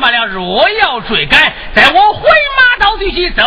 赶的话罢了。若要追赶，在我回马刀去，走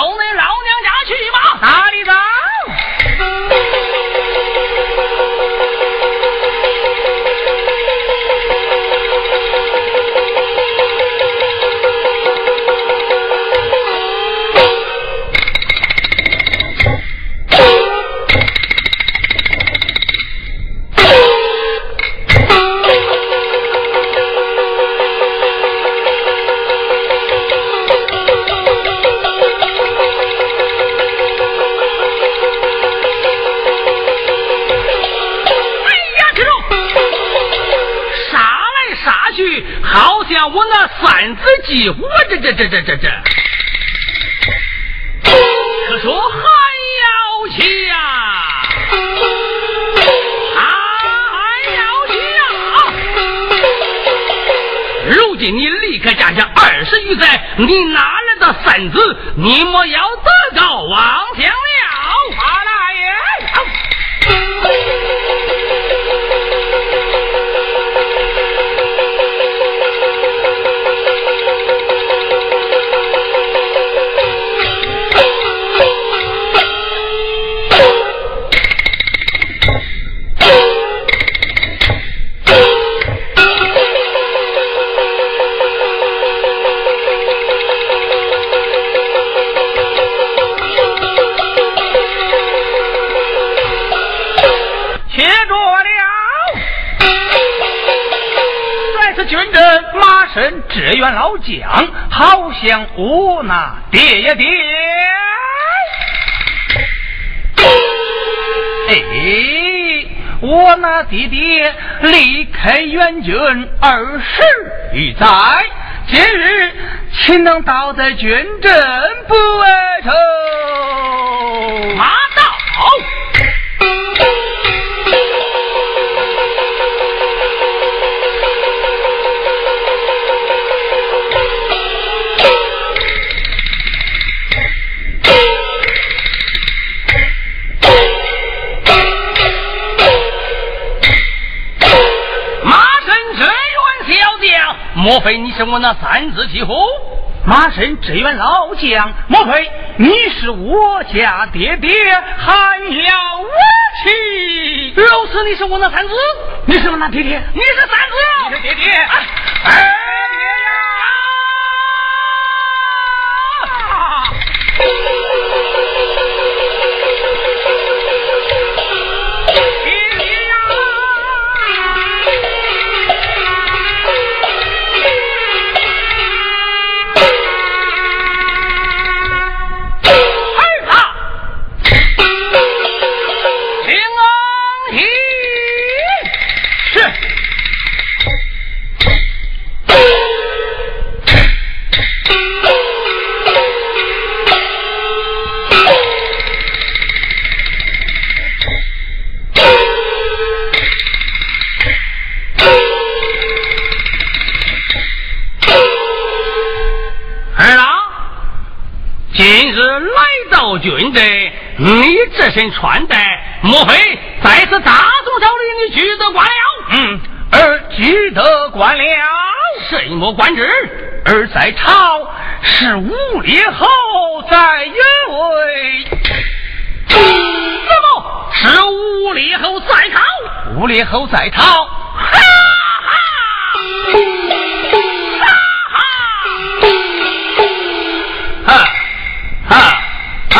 几乎，这这这这这这，可说还要强，还要强。如今你离开家乡二十余载，你哪来的三子？你莫要得高望乡志愿老将好像我那爹爹，哎，我那爹爹离开元军二十余载，今日岂能倒在军阵？非你是我那三子媳妇？马身只员老将，莫非你是我家爹爹？还要我去？如此，你是我那三子？你是我那爹爹？你是三子？你是爹爹？哎。军身穿戴，莫非再次大宋朝里你举得官了？嗯，而举得官了，什么官职？而在朝，是五列侯在原位。什么？是五列侯在朝？五列侯在朝？哈哈！哈哈！哈哈！哈！啊啊啊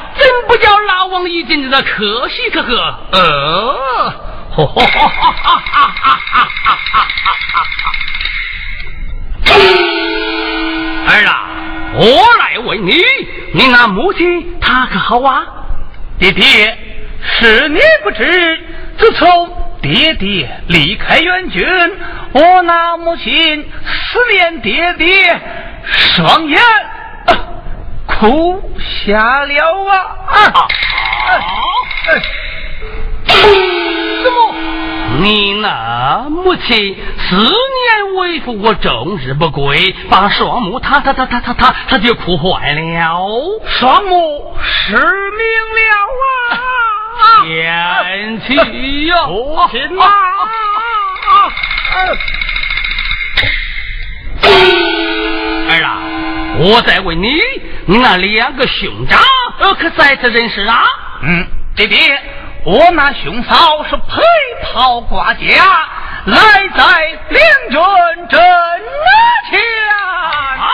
怎不叫老王一进的可喜可贺？呃，哈哈哈哈哈哈哈哈哈！儿啊，我来问你，你那母亲她可好啊？爹爹，是你不知，自从爹爹离开元军，我那母亲思念爹爹，双眼。哭下了啊！啊！怎么？你那母亲思念为父，我终日不归，把双目他他他他他他他就哭坏了，双目失明了啊！天气呀，父亲啊！儿啊，我再问你，你那两个兄长可在此人世啊？嗯，爹爹，我那兄嫂是陪袍挂甲，来在两军阵前。啊？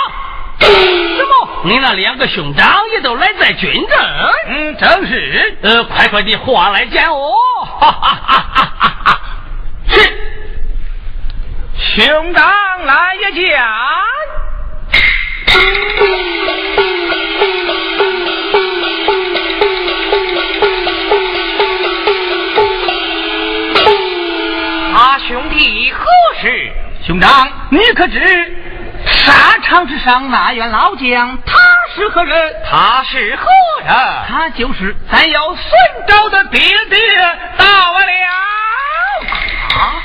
什么？你那两个兄长也都来在军阵？嗯，正是。呃，快快的话来见我。哈哈哈哈哈哈！是。兄长来也见。他兄弟何事？兄长，你可知沙场之上那员老将他是何人？他是何人？他就是咱要寻找的爹爹到了。啊！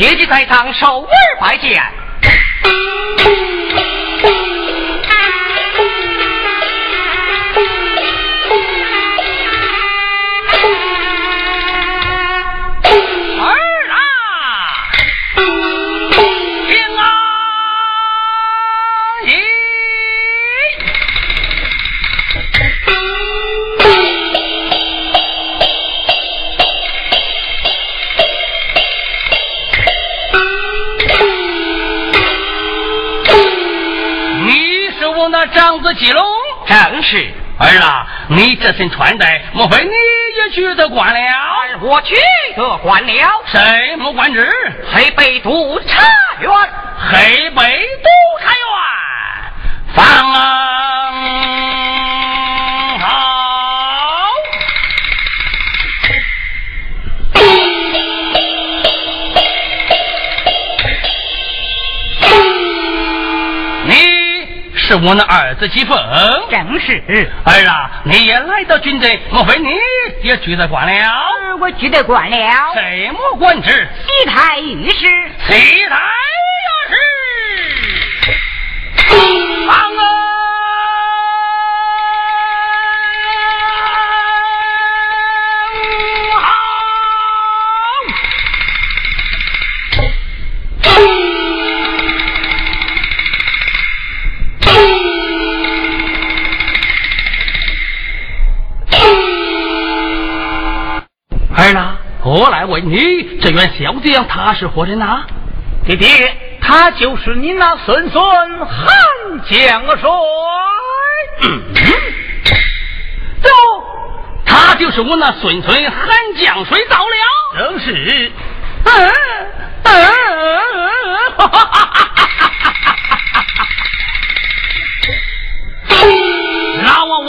别姬在堂，手腕白剑。长子吉龙，正是儿啊！你这身穿戴，莫非你也去得官了？我去得官了，什么官职？黑北督察院。黑北督察院，放好。是我那儿子齐凤，正是儿啊！你也来到军队，莫非你也举得官了？我举得官了，什么官职？西台御史。西台御史！我来问你，这员小将他是何人呐？爹爹，他就是你那孙孙韩将帅。怎么？他就是我那孙孙韩将帅到了？正是。嗯嗯，哈哈哈哈哈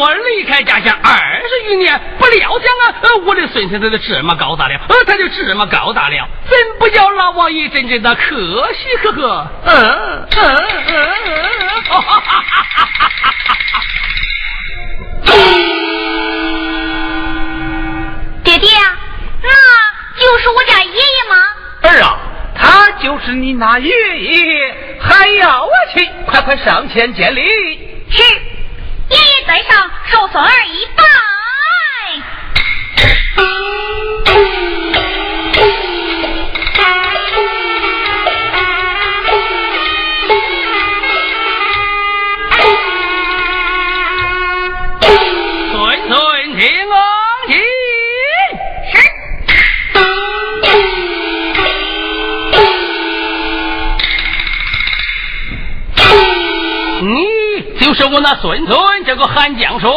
我离开家乡二十余年，不料想啊，呃，我的孙子他就这么高大了，呃，他就这么高大了，真不叫老王爷真正的可惜，呵呵。嗯嗯嗯嗯，哈哈哈哈哈哈！爹爹，那就是我家爷爷吗？儿啊，他就是你那爷爷，还要我去，快快上前见礼。是，爷爷在上，受孙儿一拜。就是我那孙孙叫个韩江水，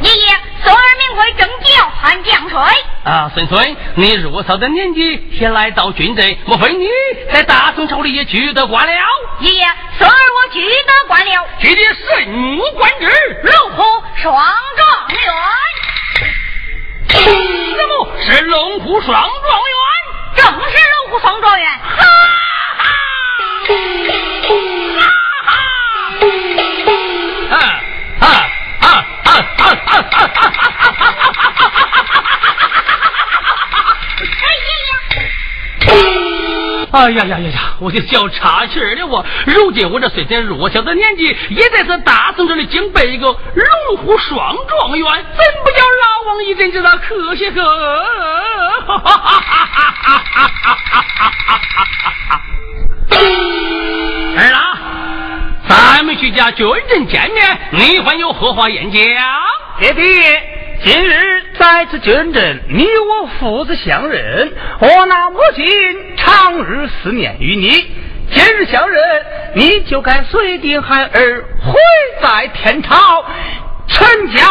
爷爷，孙儿名讳正叫韩江水。啊，孙孙，你入朝的年纪先来到军队，莫非你在大宋朝里也取得官了？爷爷，孙儿我取得官了，取得神武官职？龙虎双状元。什么是龙虎双状元？哎呀呀呀呀！我的小岔气了我。如今我这虽然弱小的年纪，也在这大宋这里敬拜一个龙虎双状元，怎不叫老王一阵知道可惜呵？儿郎，咱们去家军人见面，你还有何话言讲？爹爹。今日在此见证，你我父子相认，我那母亲长日思念于你。今日相认，你就该随定孩儿回在天朝，全家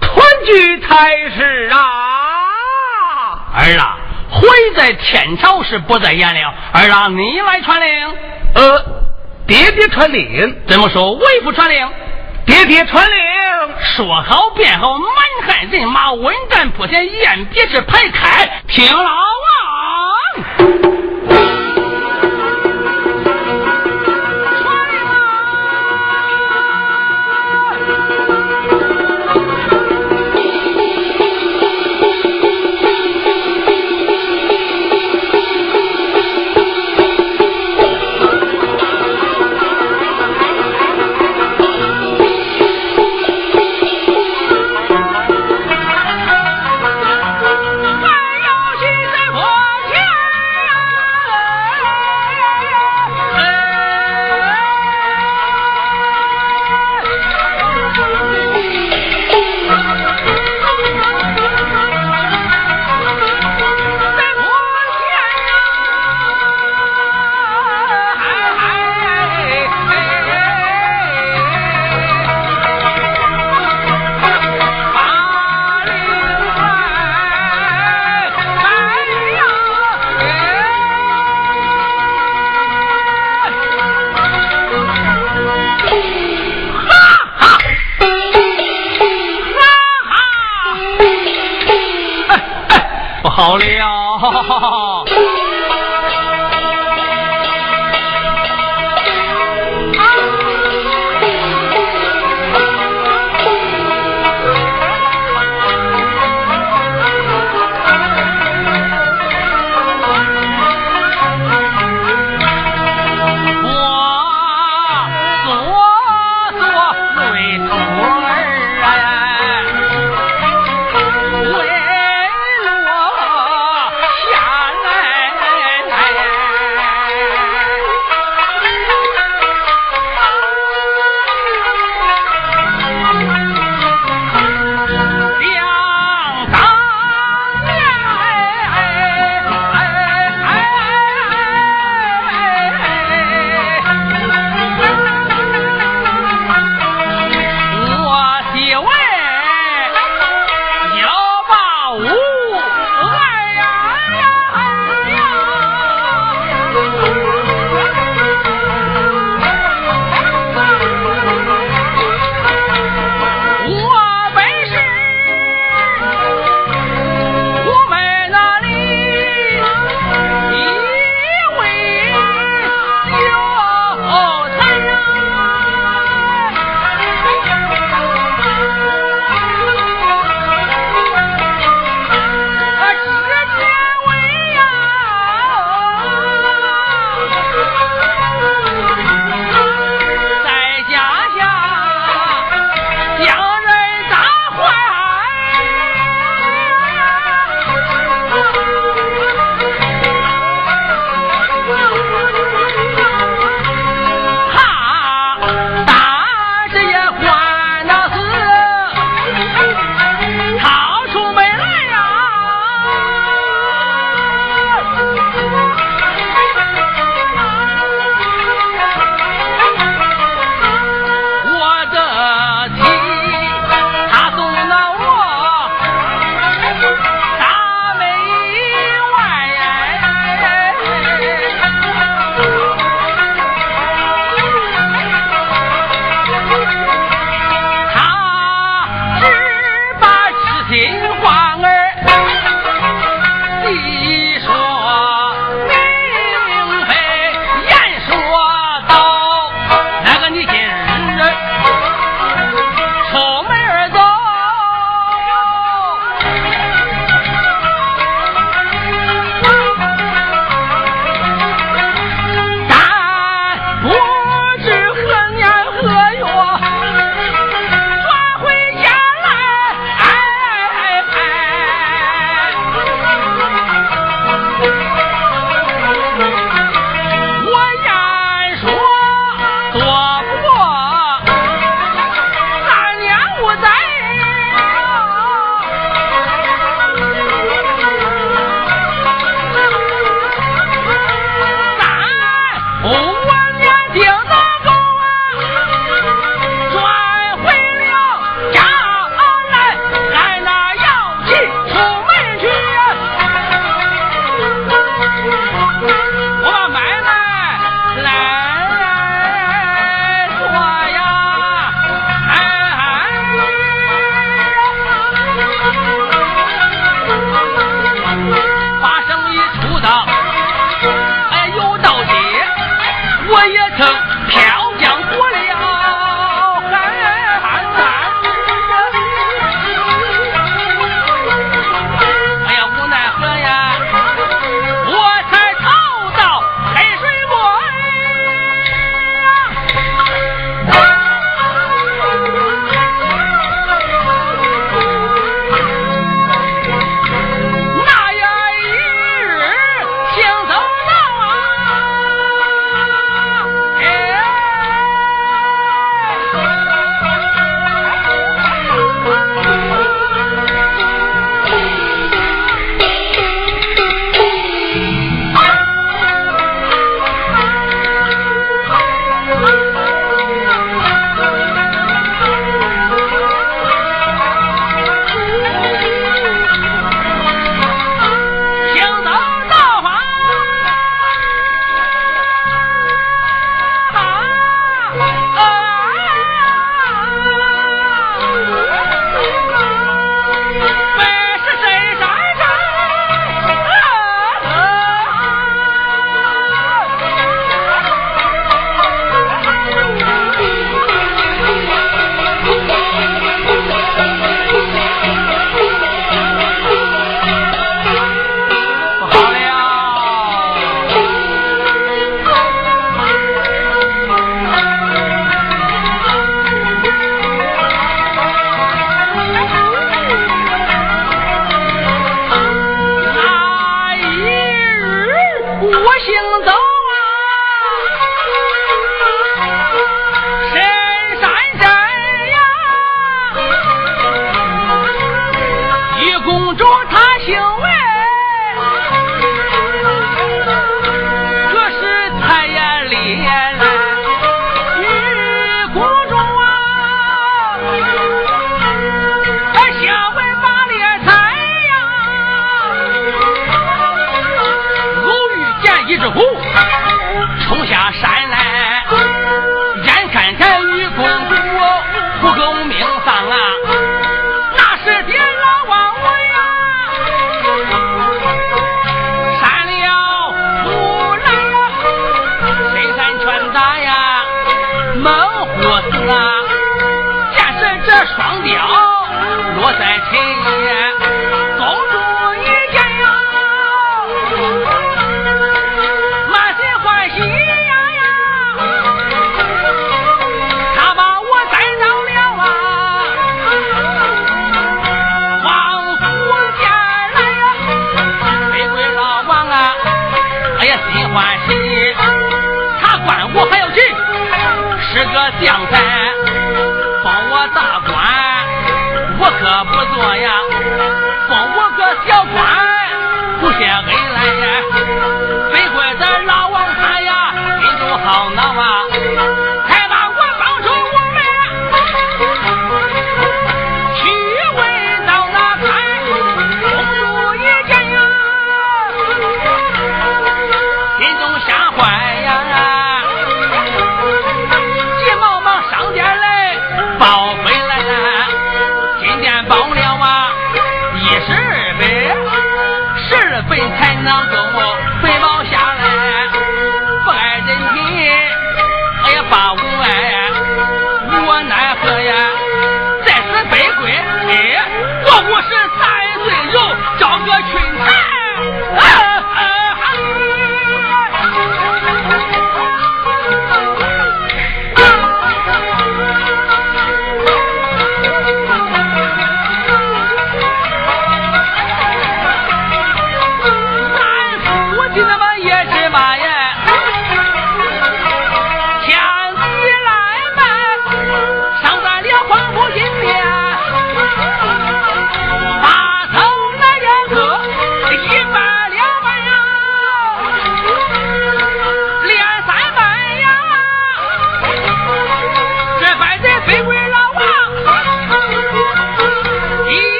团聚才是啊！儿啊，回在天朝是不在言了。儿啊，你来传令。呃，爹爹传令。怎么说？为父传令。爹爹传令，说好便好，满汉人马稳战铺前，宴别式排开，听老王。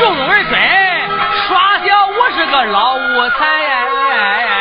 众人追耍笑，我是个老五才。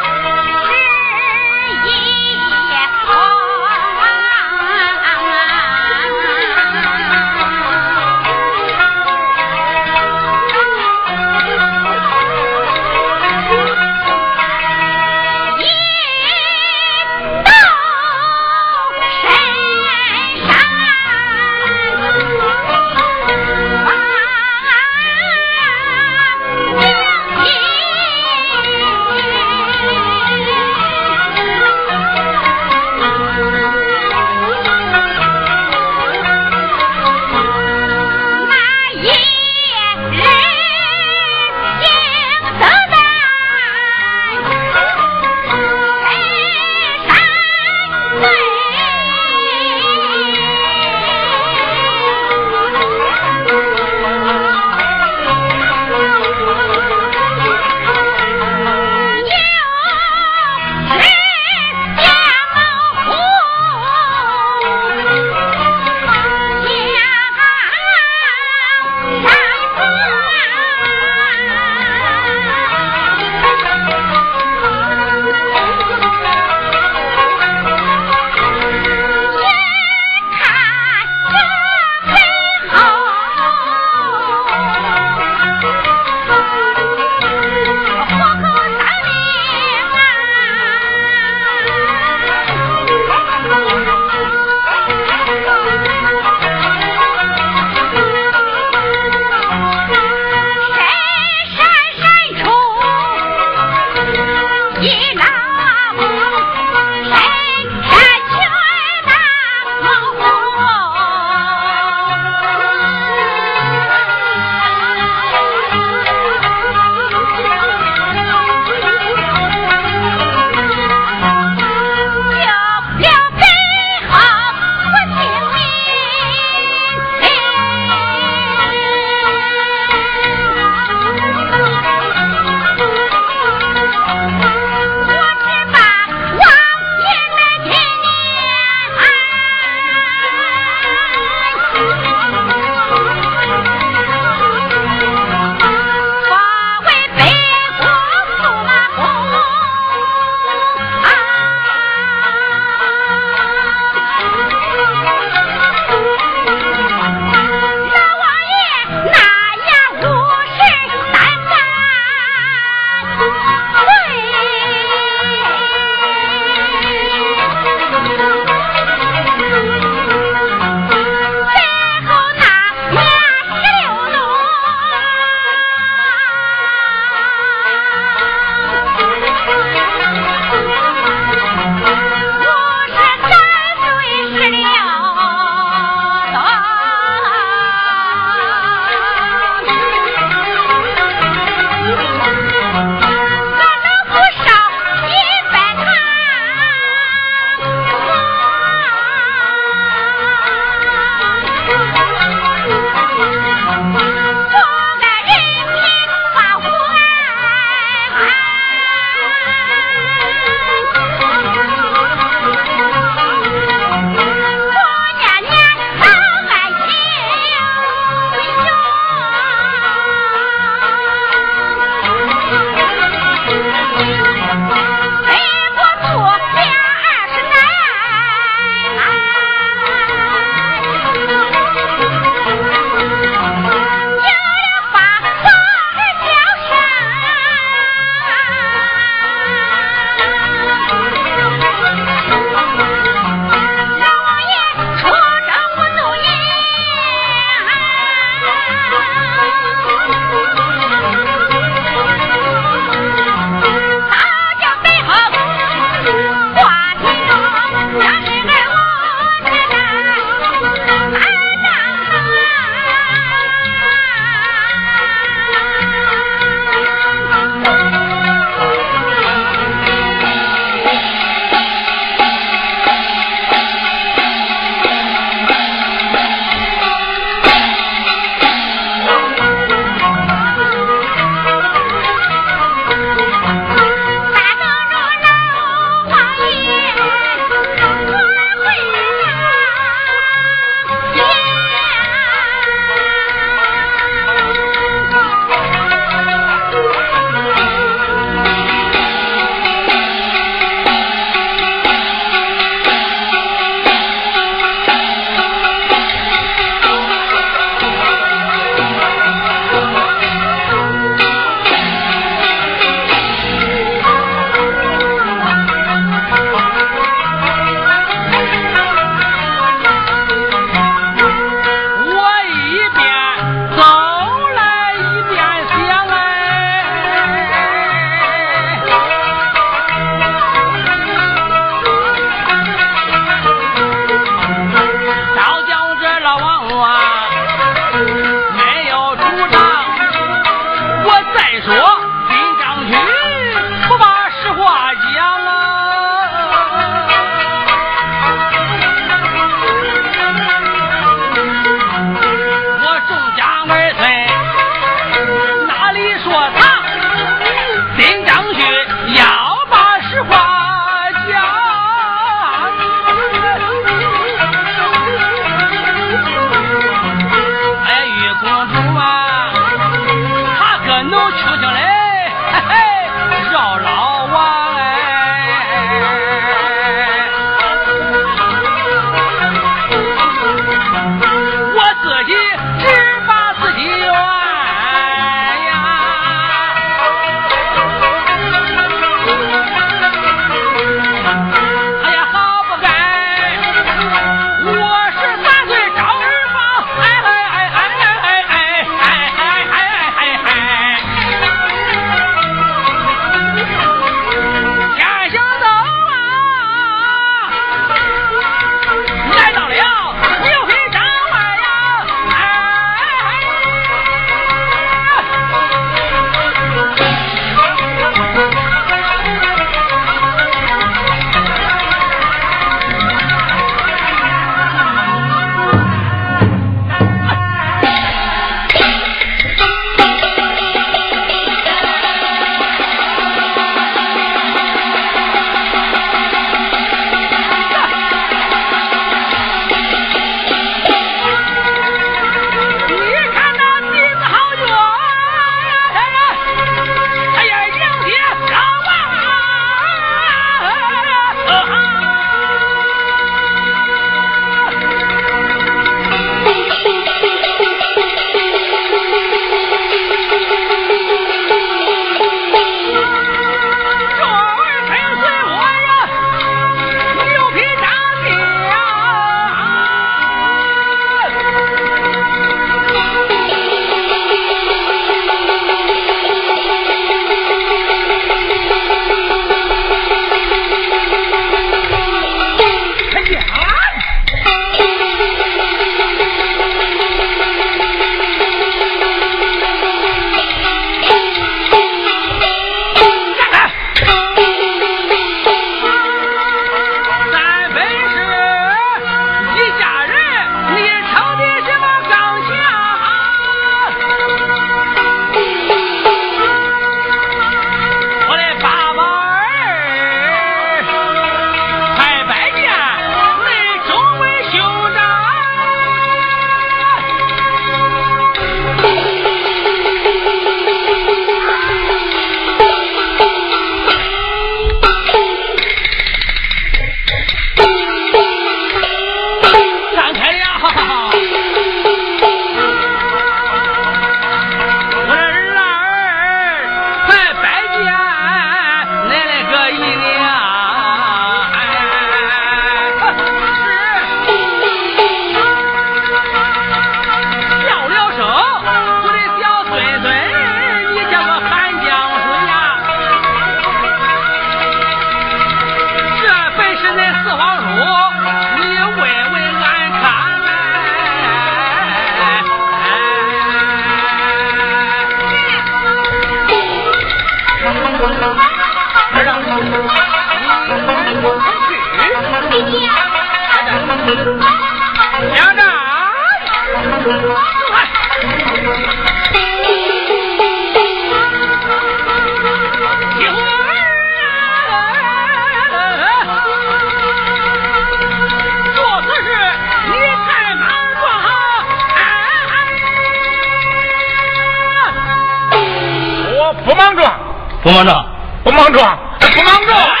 忙着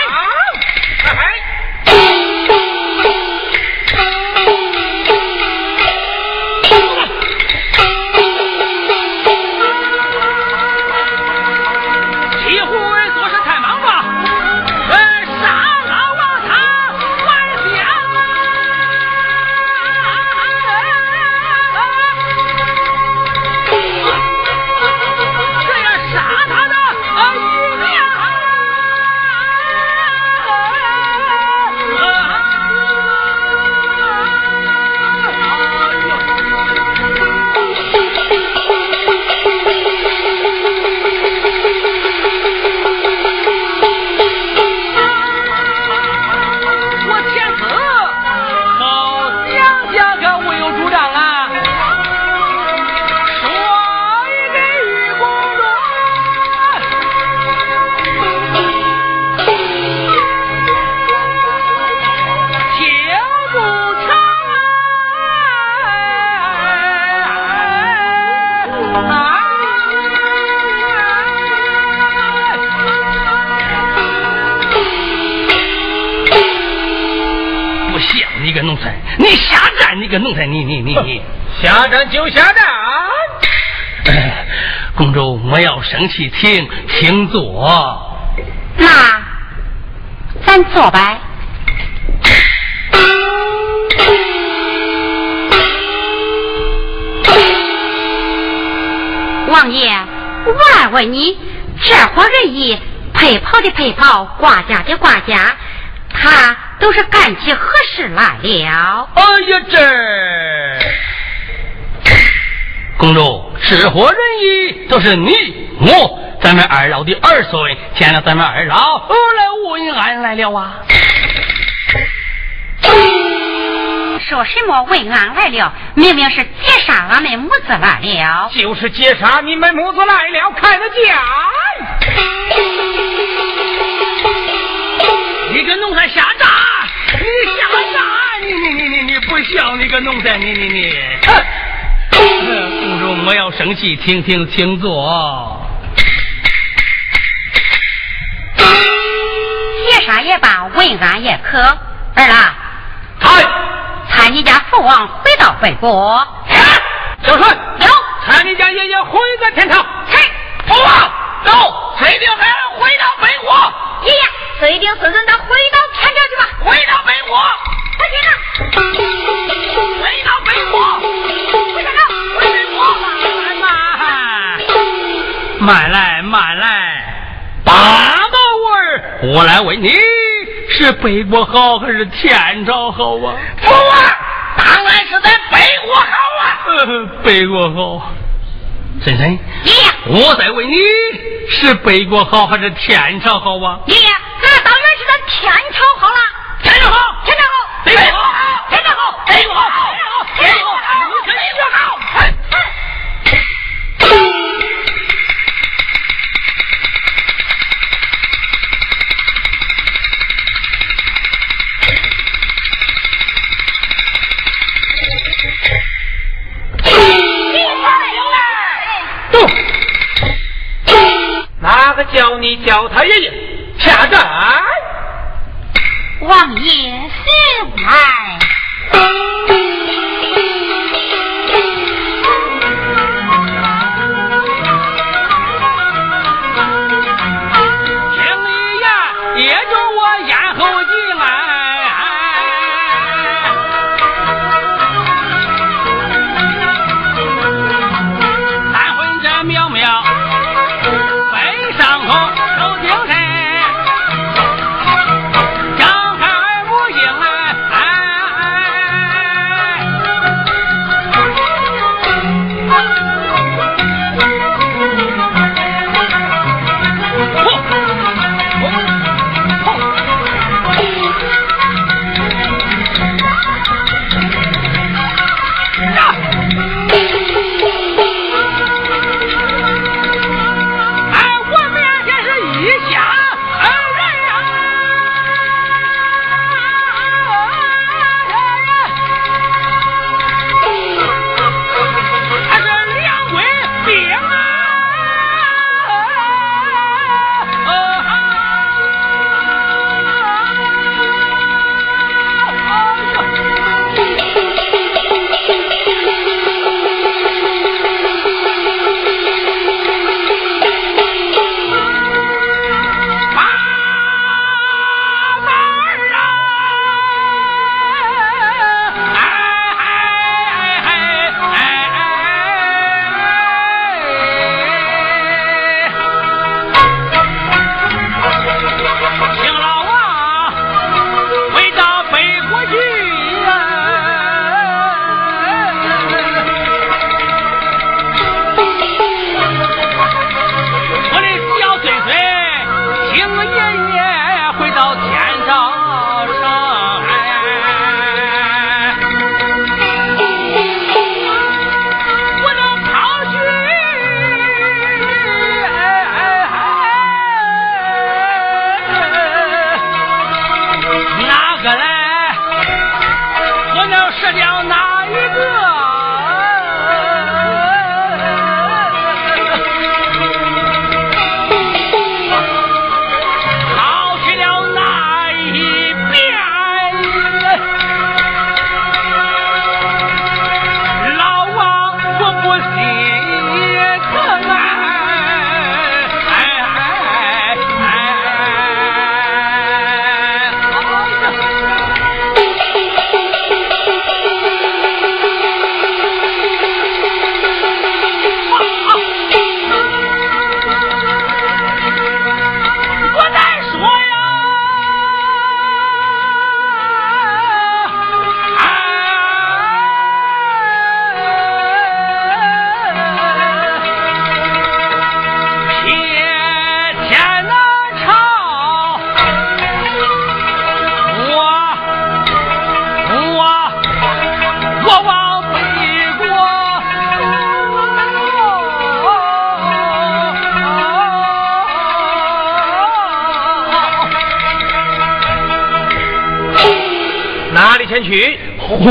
下站就下站。公主莫要生气，请请坐。那咱坐呗。王爷，我问你，这伙人衣，配袍的配袍，挂甲的挂甲，他。都是干起何事来了？哎呀，这公主是何人意？都是你我，咱们二老的儿孙，见了咱们二老，来问安来了啊！说什么问安来了？明明是劫杀俺们母子来了。就是劫杀你们母子来了，看得见。你个奴才下站！你下站！你你你你你不孝！你个奴才！你你你！莫要生气，请听请坐。劫杀也罢，问俺也可。儿郎，参参你家父王回到北国。小顺，有。参你家爷爷回个天堂。嘿，父王，走，随定孩儿回到北国。爷爷，随定孙孙他回到天朝去吧。回到北国。快去啊！回到北国。慢，来，慢来。八宝儿，我来问你，是北国好还是天朝好啊？父王，当然是在北国好啊。北国好。婶婶，爷爷，我在问你，是北国好还是天朝好啊？爷爷，那当然是咱天朝好了。天朝好，天朝好，北国好，天朝好，北国好，天朝好，北国好。哪叫你叫他爷爷下寨？王爷醒来。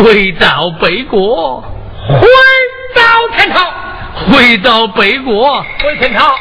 回到北国，回到天朝，回到北国，回天朝，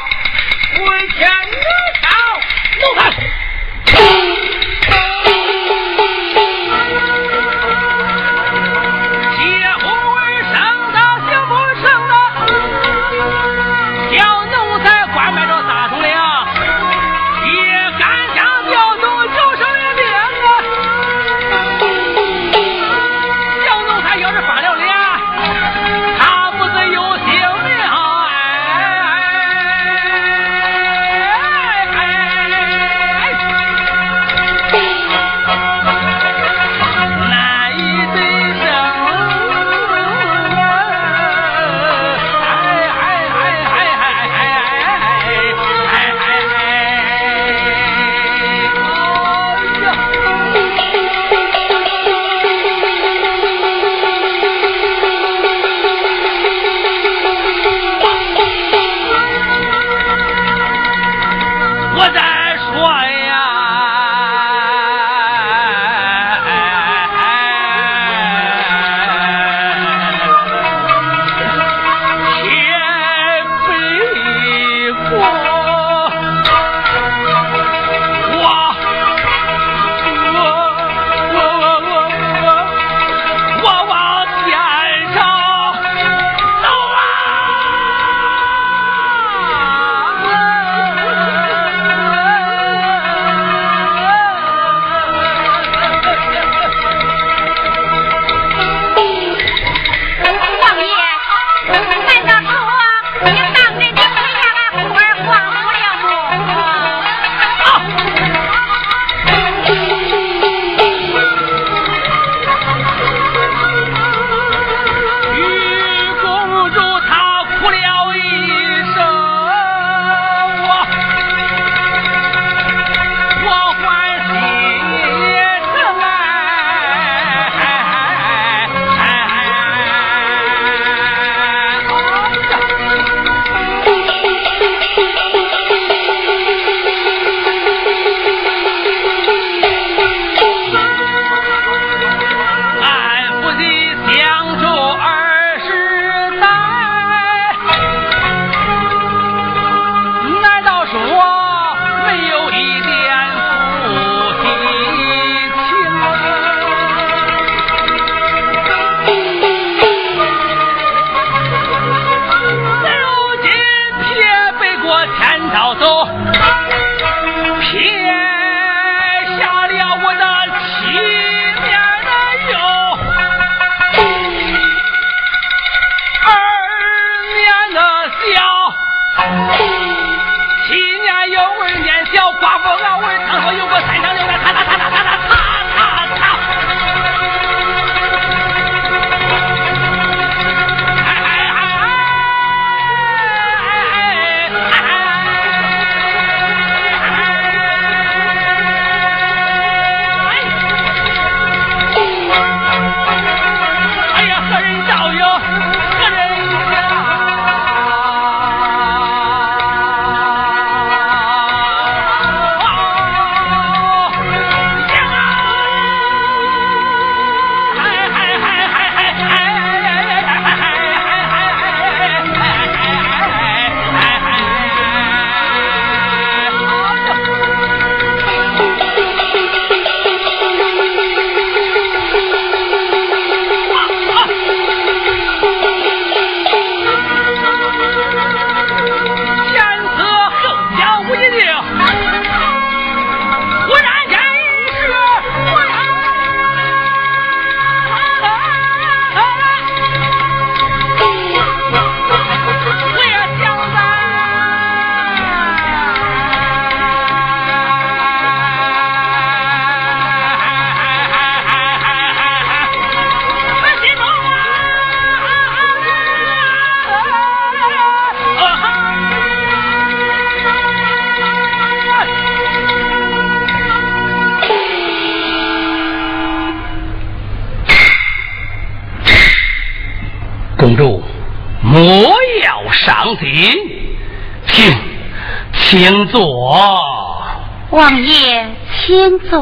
王爷，请坐。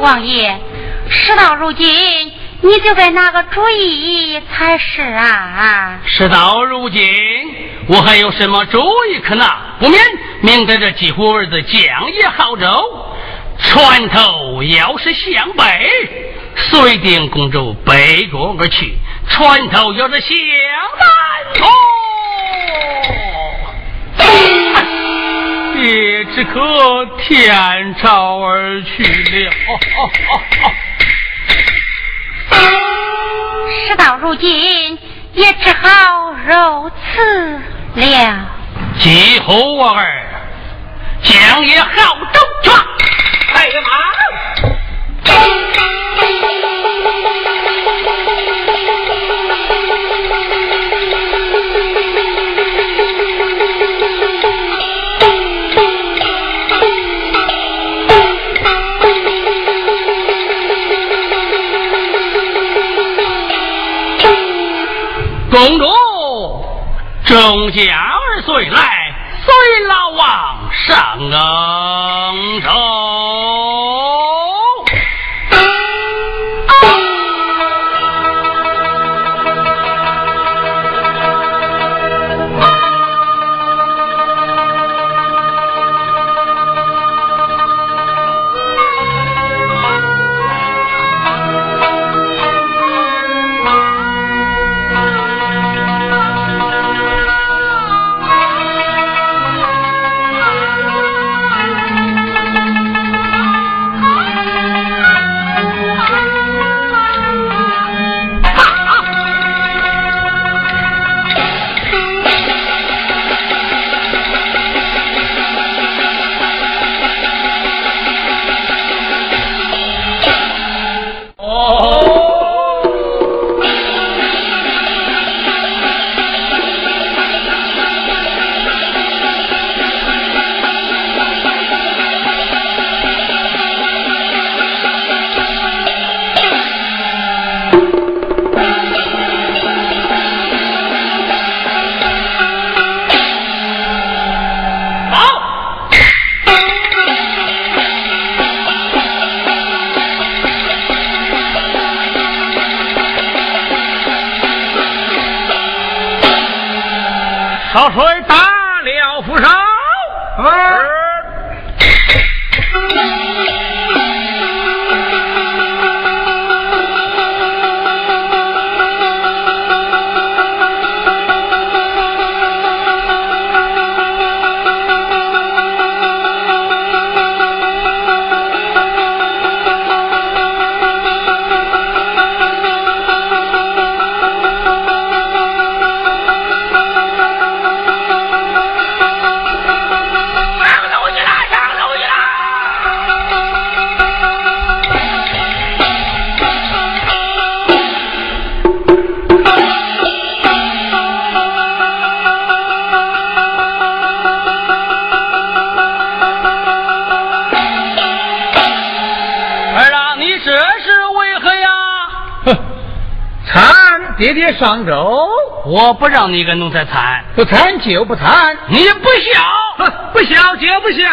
王爷，事到如今，你就该拿个主意才是啊！事到如今，我还有什么主意可拿？不免明得这几户儿子将也好走，船头要是向北，遂定公主北国而去；船头要是向哦，也只可天朝而去了。事到如今，也只好如此了。继后我儿，将也好走去。哎呀妈！公主，众家儿随来，随老王上城。少水参爹爹上周，我不让你跟奴才参，不参就不参，你不孝。不孝就不孝。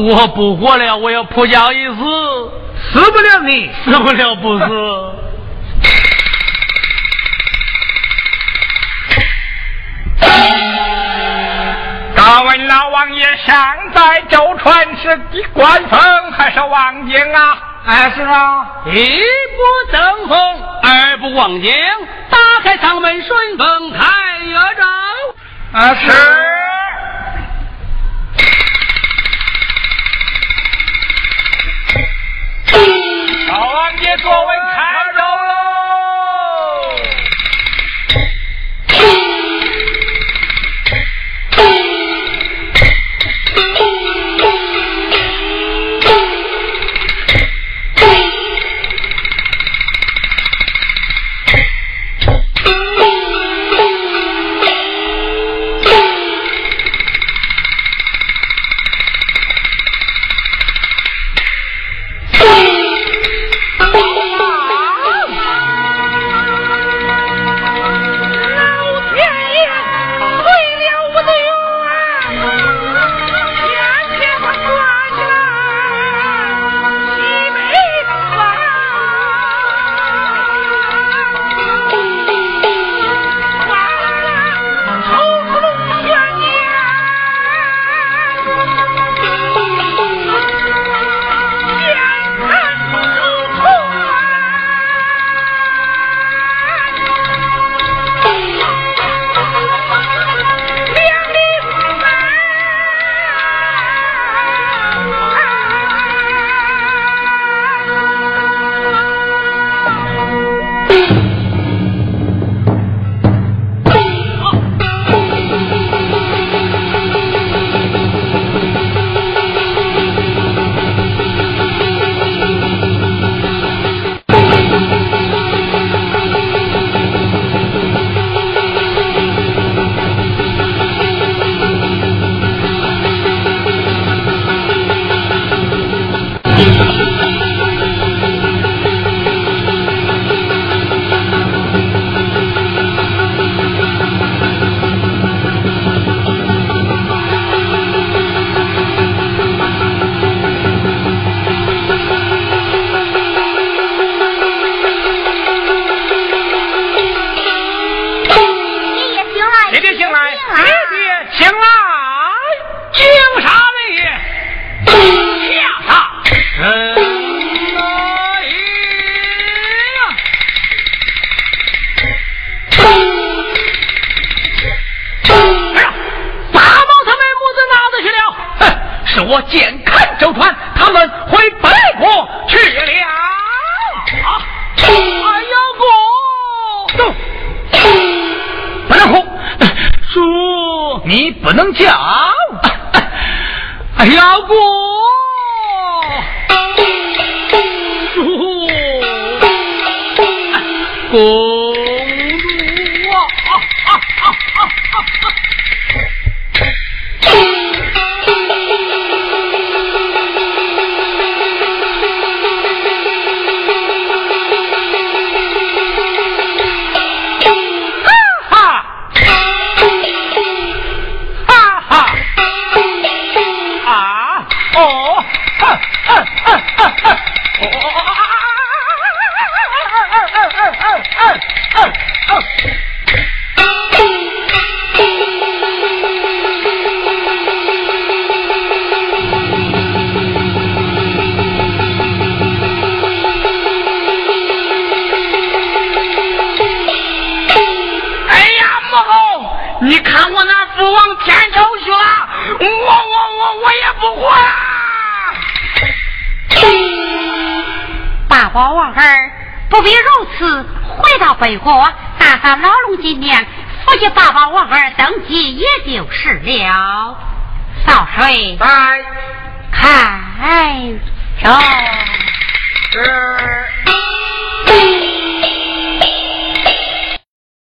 我不活了，我要扑家一死，死不了你。死不了不死。敢问老王爷，尚在舟船是的官风还是王爷啊？哎，是啊。一不登风，二不望京，打开舱门顺风开月照。啊，是。老王爷